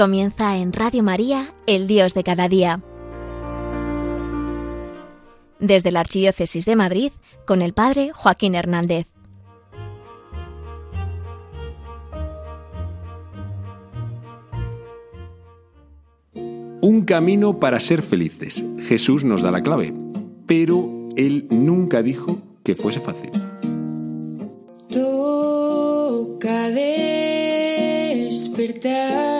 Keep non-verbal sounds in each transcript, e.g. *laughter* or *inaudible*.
Comienza en Radio María, el Dios de cada día. Desde la Archidiócesis de Madrid, con el Padre Joaquín Hernández. Un camino para ser felices. Jesús nos da la clave, pero Él nunca dijo que fuese fácil. Toca despertar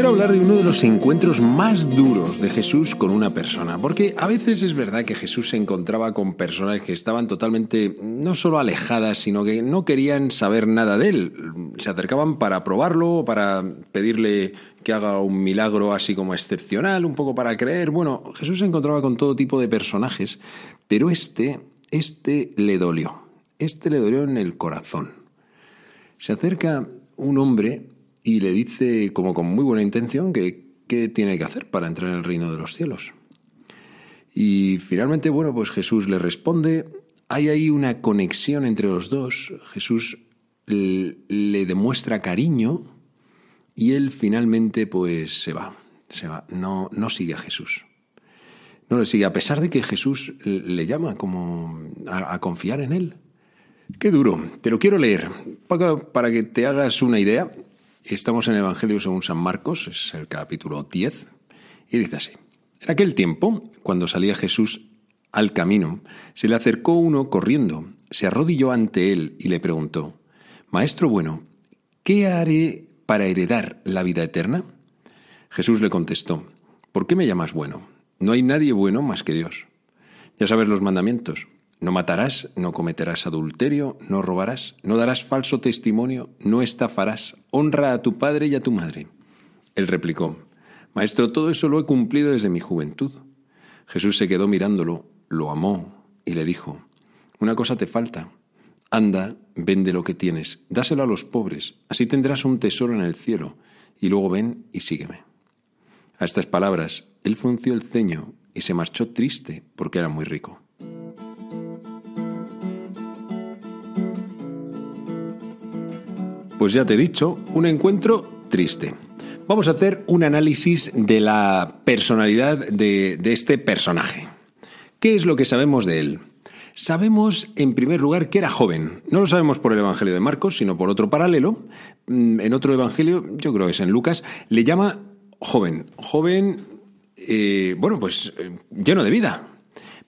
Quiero hablar de uno de los encuentros más duros de Jesús con una persona, porque a veces es verdad que Jesús se encontraba con personas que estaban totalmente no solo alejadas, sino que no querían saber nada de él. Se acercaban para probarlo, para pedirle que haga un milagro así como excepcional, un poco para creer. Bueno, Jesús se encontraba con todo tipo de personajes, pero este, este le dolió. Este le dolió en el corazón. Se acerca un hombre y le dice, como con muy buena intención, que qué tiene que hacer para entrar en el reino de los cielos. Y finalmente, bueno, pues Jesús le responde, hay ahí una conexión entre los dos, Jesús le, demuestra cariño y él finalmente pues se va, se va, no, no sigue a Jesús. No le sigue, a pesar de que Jesús le llama como a, a confiar en él. Qué duro. Te lo quiero leer para que te hagas una idea. Estamos en el Evangelio según San Marcos, es el capítulo 10, y dice así. En aquel tiempo, cuando salía Jesús al camino, se le acercó uno corriendo, se arrodilló ante él y le preguntó, Maestro bueno, ¿qué haré para heredar la vida eterna? Jesús le contestó, ¿por qué me llamas bueno? No hay nadie bueno más que Dios. Ya sabes los mandamientos. No matarás, no cometerás adulterio, no robarás, no darás falso testimonio, no estafarás, honra a tu padre y a tu madre. Él replicó, Maestro, todo eso lo he cumplido desde mi juventud. Jesús se quedó mirándolo, lo amó y le dijo, Una cosa te falta. Anda, vende lo que tienes, dáselo a los pobres, así tendrás un tesoro en el cielo, y luego ven y sígueme. A estas palabras, él frunció el ceño y se marchó triste porque era muy rico. Pues ya te he dicho, un encuentro triste. Vamos a hacer un análisis de la personalidad de, este personaje. ¿Qué es lo que sabemos de él? Sabemos, en primer lugar, que era joven. No lo sabemos por el Evangelio de Marcos, sino por otro paralelo. En otro Evangelio, yo creo que es en Lucas, le llama joven. Joven, eh, bueno, pues eh, lleno de vida.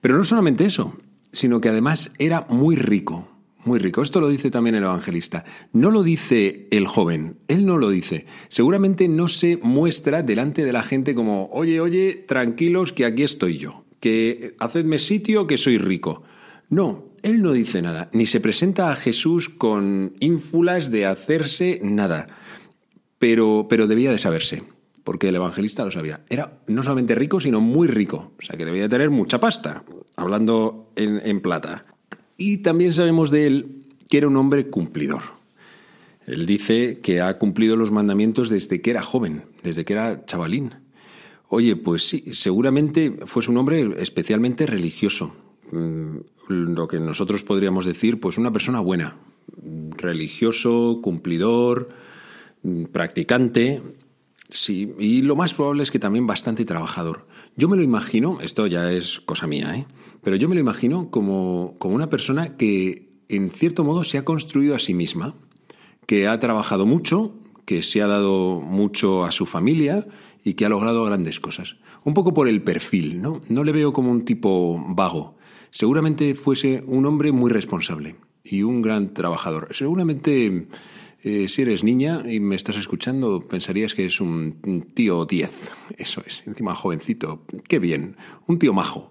Pero no solamente eso, sino que además era muy rico. Muy rico. Esto lo dice también el evangelista. No lo dice el joven, él no lo dice. Seguramente no se muestra delante de la gente como, oye, oye, tranquilos que aquí estoy yo, que hacedme sitio que soy rico. No, él no dice nada, ni se presenta a Jesús con ínfulas de hacerse nada. Pero, pero debía de saberse, porque el evangelista lo sabía. Era no solamente rico, sino muy rico. O sea, que debía de tener mucha pasta, hablando en, en plata. Y también sabemos de él que era un hombre cumplidor. Él dice que ha cumplido los mandamientos desde que era joven, desde que era chavalín. Oye, pues sí, seguramente fue un hombre especialmente religioso. Lo que nosotros podríamos decir, pues una persona buena, religioso, cumplidor, practicante, sí, y lo más probable es que también bastante trabajador. Yo me lo imagino, esto ya es cosa mía, ¿eh? pero yo me lo imagino como, como una persona que en cierto modo se ha construido a sí misma, que ha trabajado mucho, que se ha dado mucho a su familia y que ha logrado grandes cosas. Un poco por el perfil, ¿no? No le veo como un tipo vago, seguramente fuese un hombre muy responsable y un gran trabajador. Seguramente eh, si eres niña y me estás escuchando, pensarías que es un tío 10. Eso es, encima jovencito. Qué bien, un tío majo.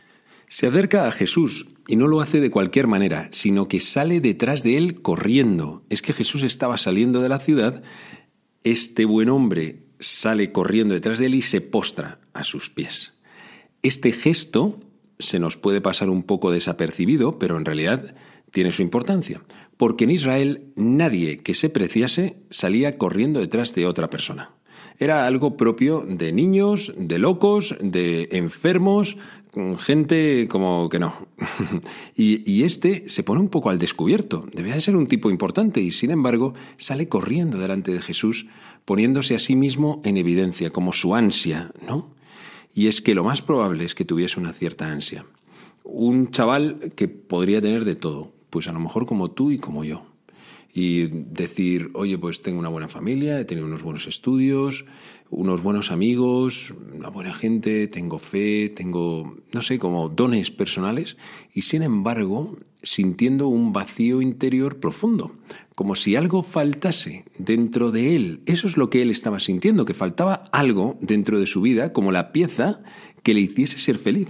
Se acerca a Jesús y no lo hace de cualquier manera, sino que sale detrás de él corriendo. Es que Jesús estaba saliendo de la ciudad, este buen hombre sale corriendo detrás de él y se postra a sus pies. Este gesto se nos puede pasar un poco desapercibido, pero en realidad tiene su importancia, porque en Israel nadie que se preciase salía corriendo detrás de otra persona. Era algo propio de niños, de locos, de enfermos, gente como que no. *laughs* y, este se pone un poco al descubierto. Debía de ser un tipo importante y sin embargo sale corriendo delante de Jesús, poniéndose a sí mismo en evidencia, como su ansia, ¿no? Y es que lo más probable es que tuviese una cierta ansia. Un chaval que podría tener de todo, pues a lo mejor como tú y como yo. Y decir, oye, pues tengo una buena familia, he tenido unos buenos estudios, unos buenos amigos, una buena gente, tengo fe, tengo, no sé, como dones personales, y sin embargo, sintiendo un vacío interior profundo, como si algo faltase dentro de él. Eso es lo que él estaba sintiendo, que faltaba algo dentro de su vida, como la pieza que le hiciese ser feliz.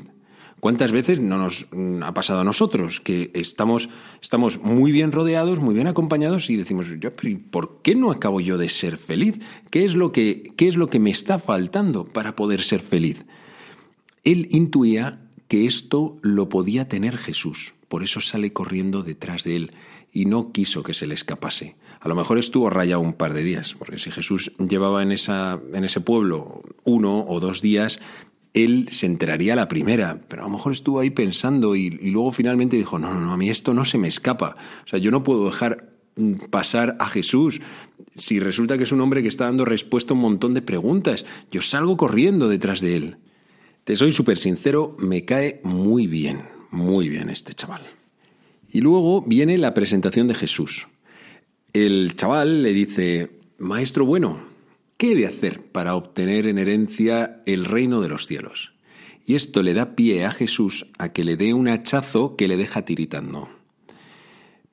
¿Cuántas veces no nos mm, ha pasado a nosotros que estamos, estamos muy bien rodeados, muy bien acompañados y decimos, yo, ¿por qué no acabo yo de ser feliz? ¿Qué es lo que, qué es lo que me está faltando para poder ser feliz? Él intuía que esto lo podía tener Jesús, por eso sale corriendo detrás de él y no quiso que se le escapase. A lo mejor estuvo rayado un par de días, porque si Jesús llevaba en, esa, en ese pueblo uno o dos días, él se enteraría la primera, pero a lo mejor estuvo ahí pensando y, luego finalmente dijo, no, no, no, a mí esto no se me escapa. O sea, yo no puedo dejar mm, pasar a Jesús si resulta que es un hombre que está dando respuesta a un montón de preguntas. Yo salgo corriendo detrás de él. Te soy súper sincero, me cae muy bien, muy bien este chaval. Y luego viene la presentación de Jesús. El chaval le dice, Maestro bueno, ¿Qué he de hacer para obtener en herencia el reino de los cielos? Y esto le da pie a Jesús a que le dé un hachazo que le deja tiritando.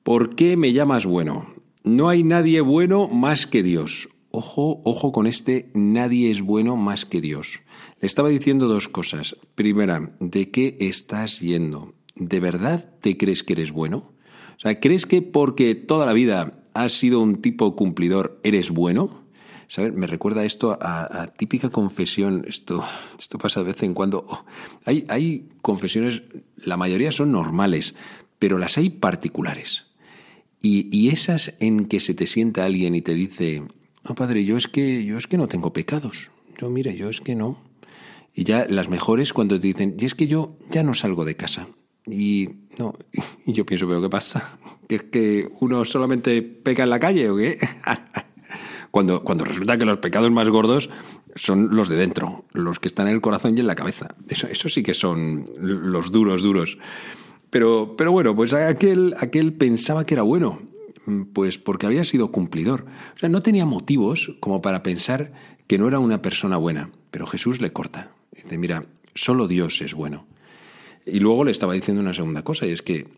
¿Por qué me llamas bueno? No hay nadie bueno más que Dios. Ojo, ojo con este, nadie es bueno más que Dios. Le estaba diciendo dos cosas. Primera, ¿de qué estás yendo? ¿De verdad te crees que eres bueno? O sea, ¿crees que porque toda la vida has sido un tipo cumplidor eres bueno? ¿Sabes? Me recuerda esto a, típica confesión. Esto, esto pasa de vez en cuando. Oh, hay, hay confesiones, la mayoría son normales, pero las hay particulares. Y, y, esas en que se te sienta alguien y te dice, no, padre, yo es que, yo es que no tengo pecados. Yo, mire, yo es que no. Y ya las mejores cuando te dicen, y es que yo ya no salgo de casa. Y no, *laughs* y yo pienso, pero ¿qué pasa? ¿Que es que uno solamente peca en la calle o qué? *laughs* Cuando, cuando resulta que los pecados más gordos son los de dentro, los que están en el corazón y en la cabeza. Eso, eso sí que son los duros, duros. Pero, pero bueno, pues aquel, aquel pensaba que era bueno, pues porque había sido cumplidor. O sea, no tenía motivos como para pensar que no era una persona buena. Pero Jesús le corta. Dice, mira, solo Dios es bueno. Y luego le estaba diciendo una segunda cosa, y es que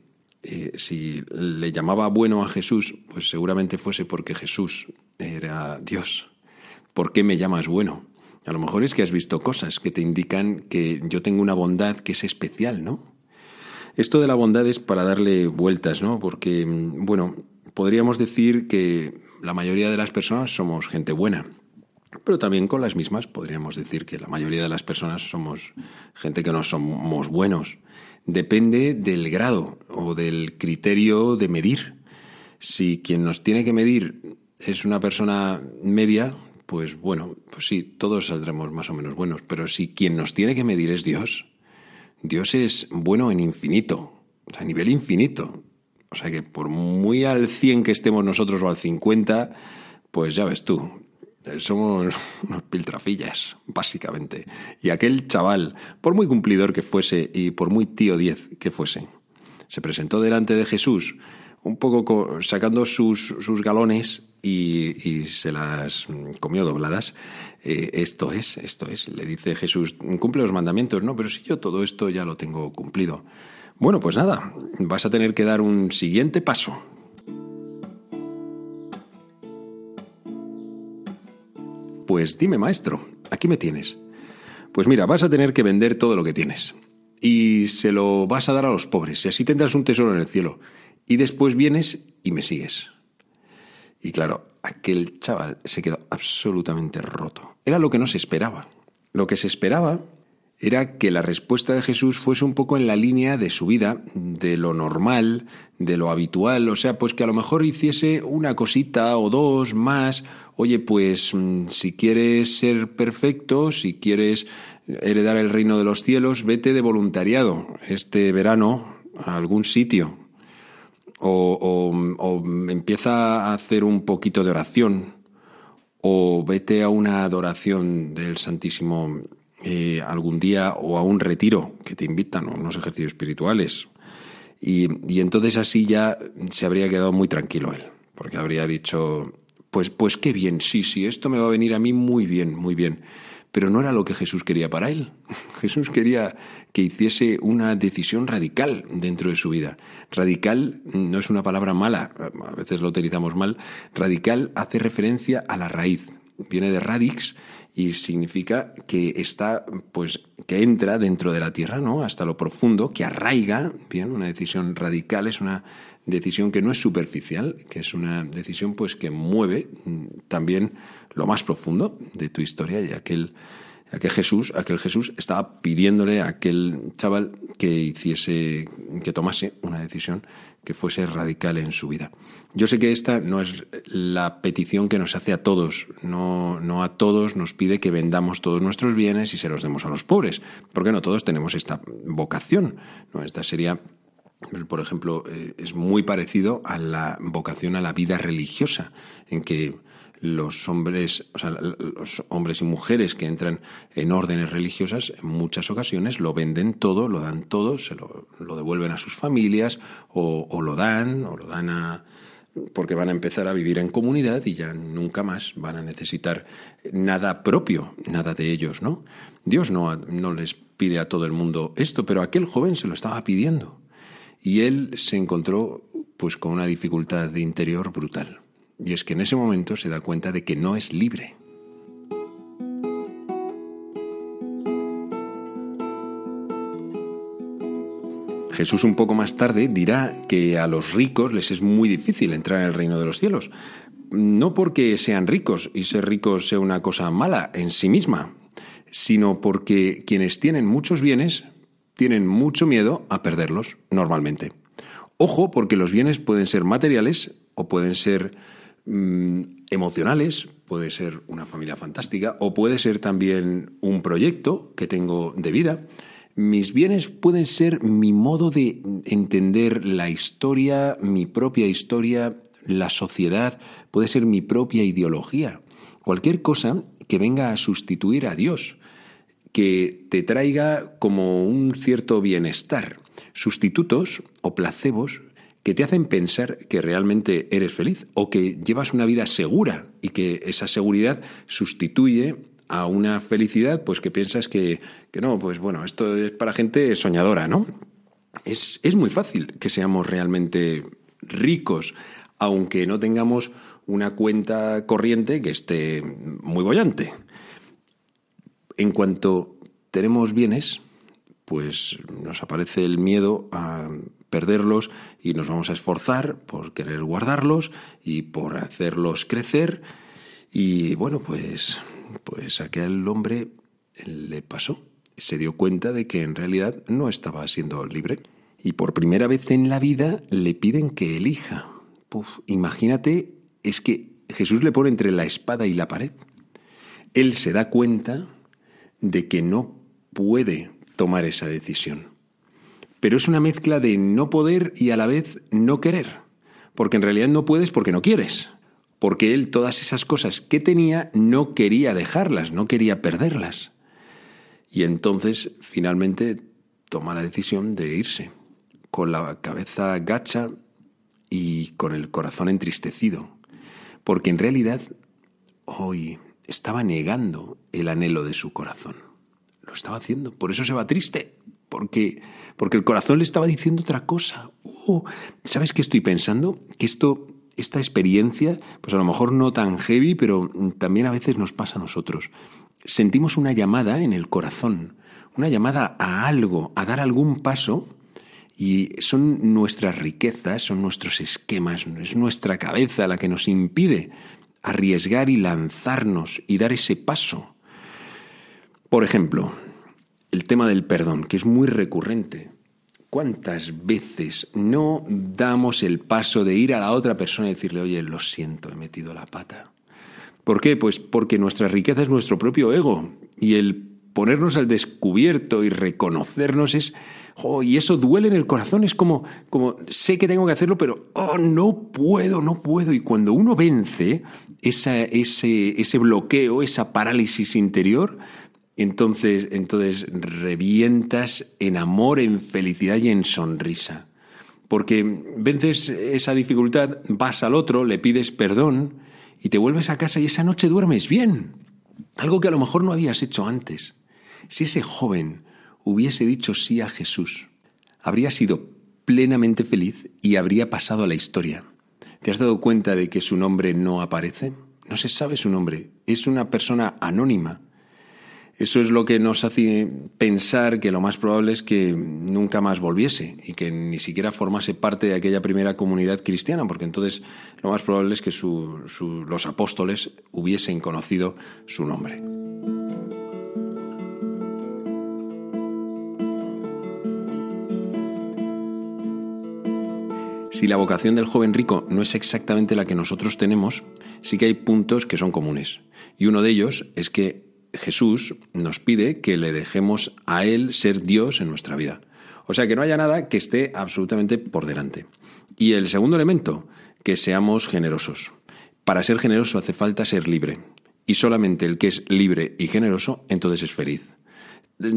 eh, si le llamaba bueno a Jesús, pues seguramente fuese porque Jesús era Dios. ¿Por qué me llamas bueno? A lo mejor es que has visto cosas que te indican que yo tengo una bondad que es especial, ¿no? Esto de la bondad es para darle vueltas, ¿no? Porque, bueno, podríamos decir que la mayoría de las personas somos gente buena, pero también con las mismas podríamos decir que la mayoría de las personas somos gente que no somos buenos depende del grado o del criterio de medir. Si quien nos tiene que medir es una persona media, pues bueno, pues sí, todos saldremos más o menos buenos. Pero si quien nos tiene que medir es Dios, Dios es bueno en infinito, a nivel infinito. O sea que por muy al 100 que estemos nosotros o al 50, pues ya ves tú, somos *laughs* unos piltrafillas, básicamente. Y aquel chaval, por muy cumplidor que fuese y por muy tío diez que fuese, se presentó delante de Jesús, un poco sacando sus, sus galones y, se las comió dobladas. Eh, esto es, esto es, le dice Jesús, cumple los mandamientos, no, pero si yo todo esto ya lo tengo cumplido. Bueno, pues nada, vas a tener que dar un siguiente paso. Pues dime, maestro, aquí me tienes. Pues mira, vas a tener que vender todo lo que tienes. Y se lo vas a dar a los pobres, y así tendrás un tesoro en el cielo. Y después vienes y me sigues. Y claro, aquel chaval se quedó absolutamente roto. Era lo que no se esperaba. Lo que se esperaba era que la respuesta de Jesús fuese un poco en la línea de su vida, de lo normal, de lo habitual, o sea, pues que a lo mejor hiciese una cosita o dos más, oye, pues mm, si quieres ser perfecto, si quieres heredar el reino de los cielos, vete de voluntariado este verano a algún sitio, o, o empieza a hacer un poquito de oración, o vete a una adoración del Santísimo eh, algún día o a un retiro que te invitan, o unos ejercicios espirituales. Y, y, entonces así ya se habría quedado muy tranquilo él, porque habría dicho, pues, pues qué bien, sí, sí, esto me va a venir a mí muy bien, muy bien. Pero no era lo que Jesús quería para él. *laughs* Jesús quería que hiciese una decisión radical dentro de su vida. Radical no es una palabra mala, a veces lo utilizamos mal. Radical hace referencia a la raíz. Viene de radix y significa que está, pues, que entra dentro de la tierra, ¿no? Hasta lo profundo, que arraiga, bien, una decisión radical es una decisión que no es superficial, que es una decisión, pues, que mueve mm, también lo más profundo de tu historia y aquel, aquel Jesús, aquel Jesús estaba pidiéndole a aquel chaval que hiciese, que tomase una decisión que fuese radical en su vida. Yo sé que esta no es la petición que nos hace a todos, no, no a todos nos pide que vendamos todos nuestros bienes y se los demos a los pobres, porque no todos tenemos esta vocación. ¿no? Esta sería por ejemplo, eh, es muy parecido a la vocación a la vida religiosa, en que los hombres, o sea, los hombres y mujeres que entran en órdenes religiosas, en muchas ocasiones lo venden todo, lo dan todo, se lo, devuelven a sus familias, o, o, lo dan, o lo dan a, porque van a empezar a vivir en comunidad y ya nunca más van a necesitar nada propio, nada de ellos, ¿no? Dios no, no les pide a todo el mundo esto, pero aquel joven se lo estaba pidiendo. Y él se encontró pues con una dificultad interior brutal. Y es que en ese momento se da cuenta de que no es libre. Jesús un poco más tarde dirá que a los ricos les es muy difícil entrar en el reino de los cielos. No porque sean ricos y ser ricos sea una cosa mala en sí misma, sino porque quienes tienen muchos bienes tienen mucho miedo a perderlos normalmente. Ojo, porque los bienes pueden ser materiales o pueden ser mmm, emocionales, puede ser una familia fantástica o puede ser también un proyecto que tengo de vida. Mis bienes pueden ser mi modo de entender la historia, mi propia historia, la sociedad, puede ser mi propia ideología. Cualquier cosa que venga a sustituir a Dios, que te traiga como un cierto bienestar. Sustitutos o placebos que te hacen pensar que realmente eres feliz o que llevas una vida segura y que esa seguridad sustituye a una felicidad, pues que piensas que, que no, pues bueno, esto es para gente soñadora, ¿no? Es, es muy fácil que seamos realmente ricos, aunque no tengamos una cuenta corriente que esté muy bollante. En cuanto tenemos bienes, pues nos aparece el miedo a perderlos y nos vamos a esforzar por querer guardarlos y por hacerlos crecer. Y bueno, pues pues aquel hombre le pasó. Se dio cuenta de que en realidad no estaba siendo libre. Y por primera vez en la vida le piden que elija. Puf, imagínate, es que Jesús le pone entre la espada y la pared. Él se da cuenta de que no puede tomar esa decisión. Pero es una mezcla de no poder y a la vez no querer. Porque en realidad no puedes porque no quieres porque él todas esas cosas que tenía no quería dejarlas, no quería perderlas. Y entonces finalmente toma la decisión de irse, con la cabeza gacha y con el corazón entristecido, porque en realidad hoy estaba negando el anhelo de su corazón. Lo estaba haciendo, por eso se va triste, porque, porque el corazón le estaba diciendo otra cosa. Oh, ¿Sabes qué estoy pensando? Que esto, esta experiencia, pues a lo mejor no tan heavy, pero también a veces nos pasa a nosotros. Sentimos una llamada en el corazón, una llamada a algo, a dar algún paso, y son nuestras riquezas, son nuestros esquemas, es nuestra cabeza la que nos impide arriesgar y lanzarnos y dar ese paso. Por ejemplo, el tema del perdón, que es muy recurrente. ¿Cuántas veces no damos el paso de ir a la otra persona y decirle, oye, lo siento, he metido la pata? ¿Por qué? Pues porque nuestra riqueza es nuestro propio ego y el ponernos al descubierto y reconocernos es y eso duele en el corazón, es como, como sé que tengo que hacerlo, pero oh, no puedo, no puedo. Y cuando uno vence ese, bloqueo, esa parálisis interior, entonces, entonces revientas en amor, en felicidad y en sonrisa. Porque vences esa dificultad, vas al otro, le pides perdón y te vuelves a casa y esa noche duermes bien. Algo que a lo mejor no habías hecho antes. Si ese joven hubiese dicho sí a Jesús, habría sido plenamente feliz y habría pasado a la historia. ¿Te has dado cuenta de que su nombre no aparece? No se sabe su nombre. Es una persona anónima. Eso es lo que nos hace pensar que lo más probable es que nunca más volviese y que ni siquiera formase parte de aquella primera comunidad cristiana, porque entonces lo más probable es que los apóstoles hubiesen conocido su nombre. Si la vocación del joven rico no es exactamente la que nosotros tenemos, sí que hay puntos que son comunes. Y uno de ellos es que Jesús nos pide que le dejemos a Él ser Dios en nuestra vida. O sea, que no haya nada que esté absolutamente por delante. Y el segundo elemento, que seamos generosos. Para ser generoso hace falta ser libre. Y solamente el que es libre y generoso, entonces es feliz.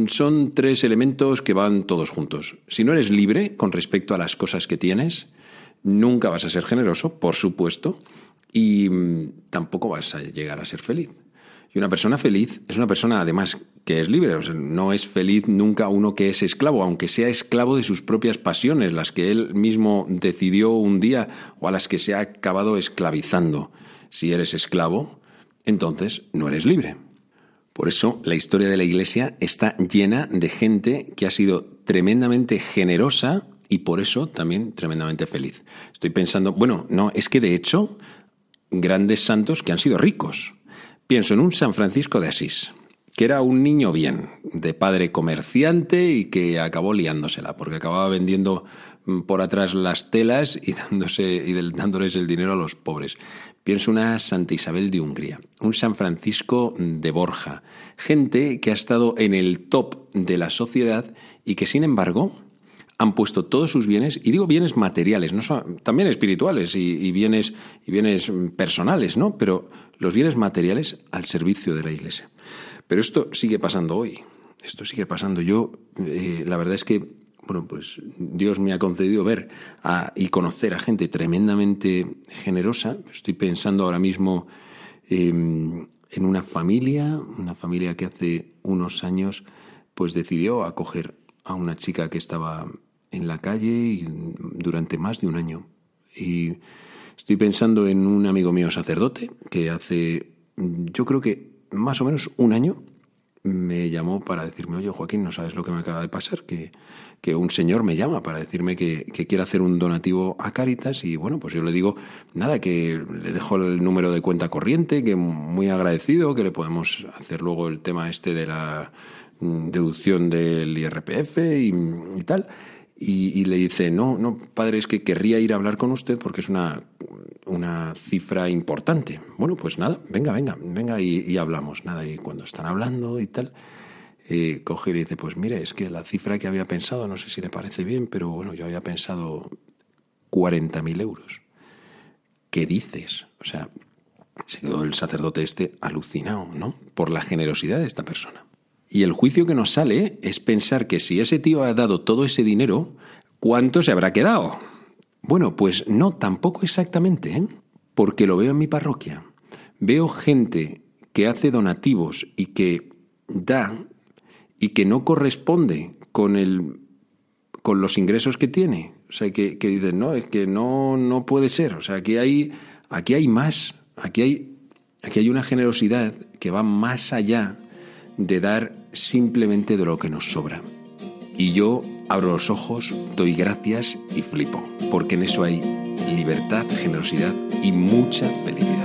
Son tres elementos que van todos juntos. Si no eres libre con respecto a las cosas que tienes, Nunca vas a ser generoso, por supuesto, y mm, tampoco vas a llegar a ser feliz. Y una persona feliz es una persona, además, que es libre. no es feliz nunca uno que es esclavo, aunque sea esclavo de sus propias pasiones, las que él mismo decidió un día o a las que se ha acabado esclavizando. Si eres esclavo, entonces no eres libre. Por eso la historia de la Iglesia está llena de gente que ha sido tremendamente generosa y por eso también tremendamente feliz. Estoy pensando, bueno, no, es que de hecho, grandes santos que han sido ricos. Pienso en un San Francisco de Asís, que era un niño bien, de padre comerciante y que acabó liándosela, porque acababa vendiendo mm, por atrás las telas y, *laughs* dándose, y dándoles el dinero a los pobres. Pienso una Santa Isabel de Hungría, un San Francisco de Borja, gente que ha estado en el top de la sociedad y que sin embargo han puesto todos sus bienes, y digo bienes materiales, no también espirituales y, bienes, y bienes personales, ¿no? Pero los bienes materiales al servicio de la Iglesia. Pero esto sigue pasando hoy. Esto sigue pasando. Yo, eh, la verdad es que, bueno, pues Dios me ha concedido ver y conocer a gente tremendamente generosa. Estoy pensando ahora mismo em, en una familia, una familia que hace unos años, pues decidió acoger a una chica que estaba en la calle durante más de un año. Y estoy pensando en un amigo mío sacerdote que hace, yo creo que más o menos un año, me llamó para decirme, oye Joaquín, no sabes lo que me acaba de pasar, que, que un señor me llama para decirme que, que, quiere hacer un donativo a Cáritas y bueno, pues yo le digo, nada, que le dejo el número de cuenta corriente, que muy agradecido, que le podemos hacer luego el tema este de la deducción del IRPF y, y tal. Y, le dice, no, no, padre, es que querría ir a hablar con usted porque es una, una cifra importante. Bueno, pues nada, venga, venga, venga y, hablamos. Nada, y cuando están hablando y tal, eh, coge y le dice, pues mire, es que la cifra que había pensado, no sé si le parece bien, pero bueno, yo había pensado 40.000 euros. ¿Qué dices? O sea, se quedó el sacerdote este alucinado, ¿no? Por la generosidad de esta persona. Y el juicio que nos sale es pensar que si ese tío ha dado todo ese dinero, ¿cuánto se habrá quedado? Bueno, pues no, tampoco exactamente, ¿eh? porque lo veo en mi parroquia. Veo gente que hace donativos y que da y que no corresponde con el con los ingresos que tiene. O sea, que, dicen, no, es que no, no puede ser. O sea, aquí hay, aquí hay más. Aquí hay, aquí hay una generosidad que va más allá de dar simplemente de lo que nos sobra. Y yo abro los ojos, doy gracias y flipo, porque en eso hay libertad, generosidad y mucha felicidad.